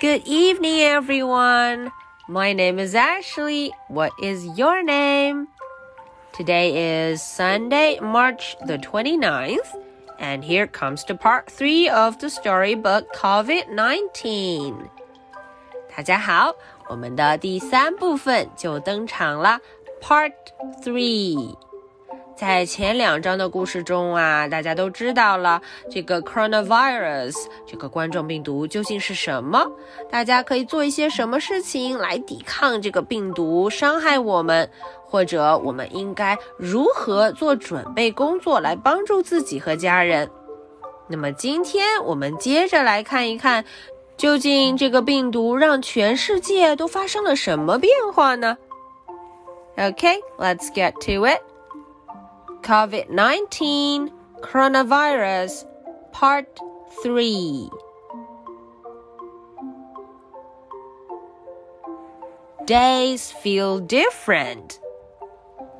Good evening, everyone. My name is Ashley. What is your name? Today is Sunday, March the 29th, and here comes to part 3 of the storybook COVID-19. 大家好，我们的第三部分就登场了，Part Three。 在前两章的故事中啊，大家都知道了这个 coronavirus 这个冠状病毒究竟是什么？大家可以做一些什么事情来抵抗这个病毒伤害我们？或者我们应该如何做准备工作来帮助自己和家人？那么今天我们接着来看一看，究竟这个病毒让全世界都发生了什么变化呢？OK，let's get to it. COVID 19 Coronavirus Part 3 Days feel different.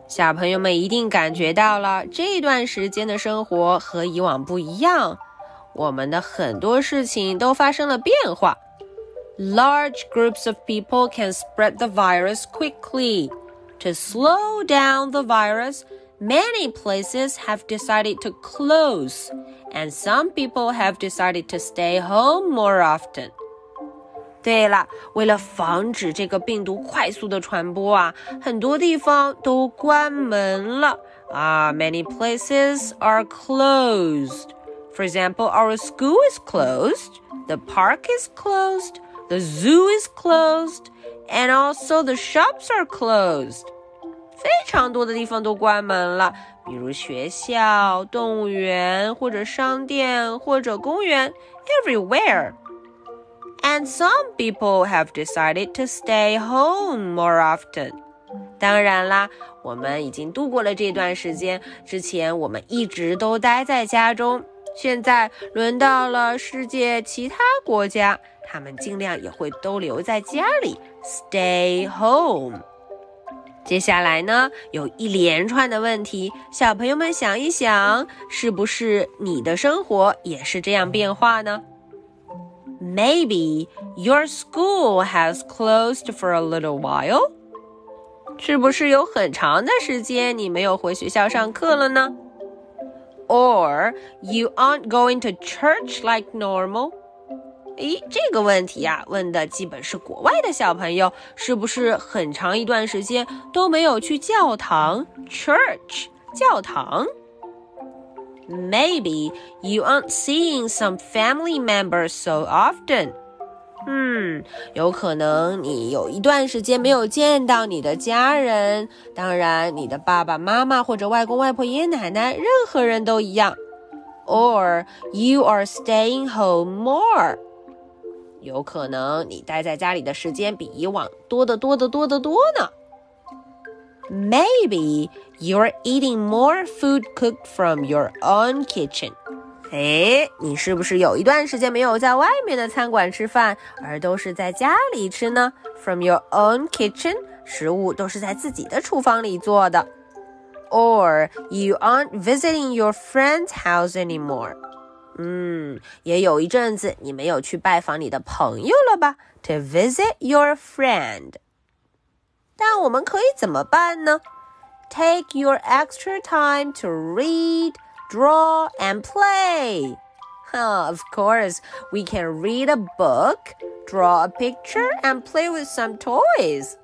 小朋友们一定感觉到了，这段时间的生活和以往不一样。我们的很多事情都发生了变化。Large groups of people can spread the virus quickly. To slow down the virus, Many places have decided to close, and some people have decided to stay home more often. 对了，为了防止这个病毒快速的传播啊，很多地方都关门了啊。Many places are closed. For example, our school is closed, the park is closed, the zoo is closed, and also the shops are closed. 非常多的地方都关门了，比如学校、动物园或者商店或者公园，everywhere。And some people have decided to stay home more often。当然啦，我们已经度过了这段时间。之前我们一直都待在家中，现在轮到了世界其他国家，他们尽量也会都留在家里，stay home。接下来呢，有一连串的问题，小朋友们想一想，是不是你的生活也是这样变化呢？Maybe your school has closed for a little while。是不是有很长的时间你没有回学校上课了呢？Or you aren't going to church like normal。 诶，这个问题呀，问的基本是国外的小朋友，是不是很长一段时间都没有去教堂 （church） 教堂？Maybe you aren't seeing some family members so often。嗯，有可能你有一段时间没有见到你的家人，当然，你的爸爸妈妈或者外公外婆、爷爷奶奶，任何人都一样。Or you are staying home more。有可能你待在家里的时间比以往多得多得多得多呢。Maybe you're eating more food cooked from your own kitchen。哎，你是不是有一段时间没有在外面的餐馆吃饭，而都是在家里吃呢？From your own kitchen，食物都是在自己的厨房里做的。Or you aren't visiting your friend's house anymore。 嗯，也有一阵子你没有去拜访你的朋友了吧？To visit your friend。但我们可以怎么办呢？Take your extra time to read, draw, and play. of course, we can read a book, draw a picture, and play with some toys.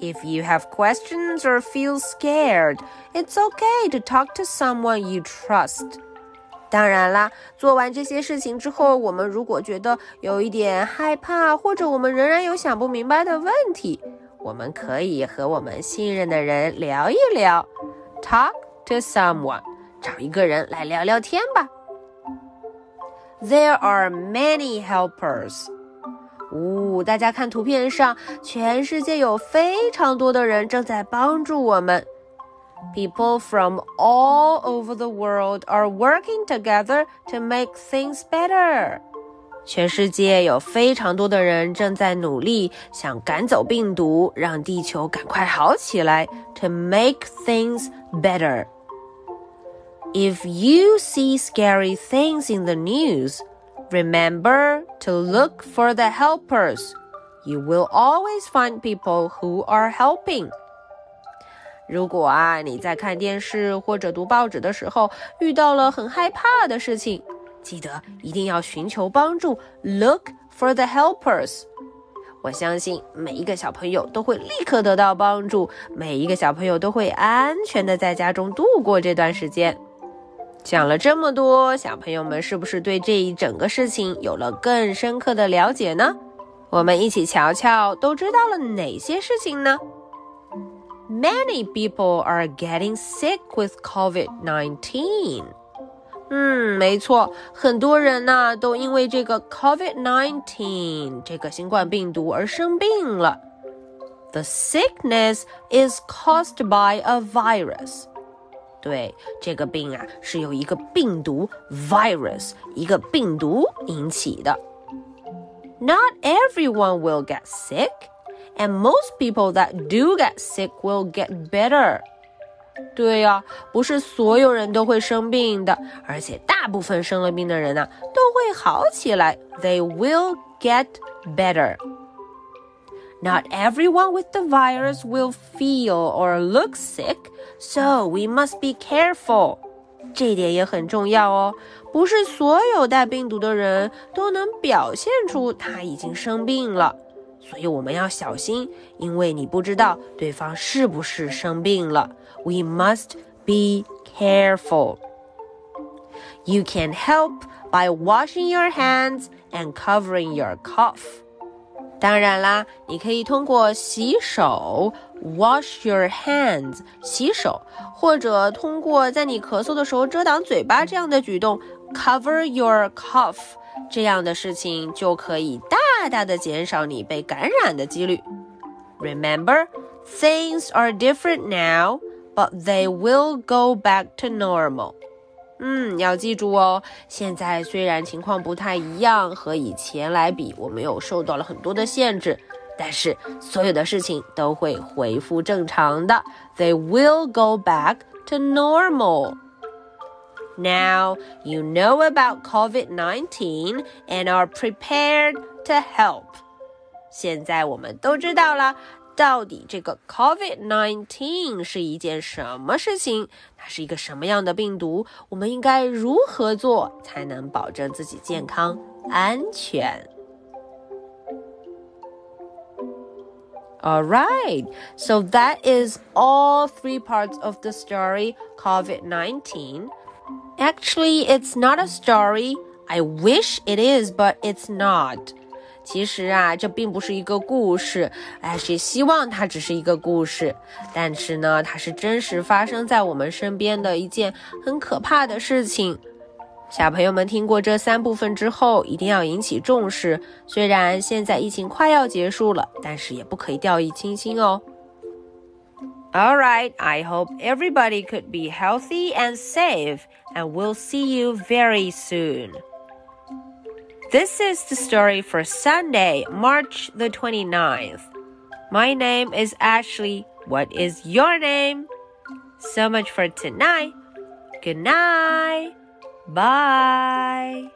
If you have questions or feel scared, it's okay to talk to someone you trust. 当然啦，做完这些事情之后，我们如果觉得有一点害怕，或者我们仍然有想不明白的问题，我们可以和我们信任的人聊一聊，talk to someone，找一个人来聊聊天吧。There are many helpers。呜，大家看图片上，全世界有非常多的人正在帮助我们。People from all over the world are working together to make things better. 全世界有非常多的人正在努力，想赶走病毒，让地球赶快好起来。To make things better. If you see scary things in the news, Remember to look for the helpers. You will always find people who are helping. 如果啊你在看电视或者读报纸的时候遇到了很害怕的事情，记得一定要寻求帮助，look for the helpers。我相信每一个小朋友都会立刻得到帮助，每一个小朋友都会安全的在家中度过这段时间。讲了这么多，小朋友们是不是对这一整个事情有了更深刻的了解呢？我们一起瞧瞧，都知道了哪些事情呢 ？Many people are getting sick with COVID-19。嗯，没错，很多人呢都因为这个 COVID-19 这个新冠病毒而生病了。The sickness is caused by a virus。对，这个病啊是由一个病毒 virus 一个病毒引起的。Not everyone will get sick, and most people that do get sick will get better. 对呀，不是所有人都会生病的，而且大部分生了病的人呢、啊、都会好起来。They will get better. Not everyone with the virus will feel or look sick, so we must be careful. 这一点也很重要哦，不是所有带病毒的人都能表现出他已经生病了， 所以我们要小心，因为你不知道对方是不是生病了。We must be careful. You can help by washing your hands and covering your cough. 当然啦，你可以通过洗手 （wash your hands） 洗手，或者通过在你咳嗽的时候遮挡嘴巴这样的举动 （cover your cough） 这样的事情，就可以大大的减少你被感染的几率。Remember, things are different now, but they will go back to normal. 嗯，要记住哦。现在虽然情况不太一样，和以前来比，我们又受到了很多的限制，但是所有的事情都会恢复正常的。They will go back to normal. Now you know about COVID-19 and are prepared to help. 现在我们都知道了。到底这个 COVID-19 是一件什么事情？它是一个什么样的病毒？我们应该如何做才能保证自己健康安全？All right, so that is all three parts of the story COVID-19. Actually, it's not a story. I wish it is, but it's not. 其实啊，这并不是一个故事，哎，谁希望它只是一个故事？但是呢，它是真实发生在我们身边的一件很可怕的事情。小朋友们听过这三部分之后，一定要引起重视。虽然现在疫情快要结束了，但是也不可以掉以轻心哦。All right, I hope everybody could be healthy and safe, and we'll see you very soon. This is the story for Sunday, March the 29th. My name is Ashley. What is your name? So much for tonight. Good night. Bye.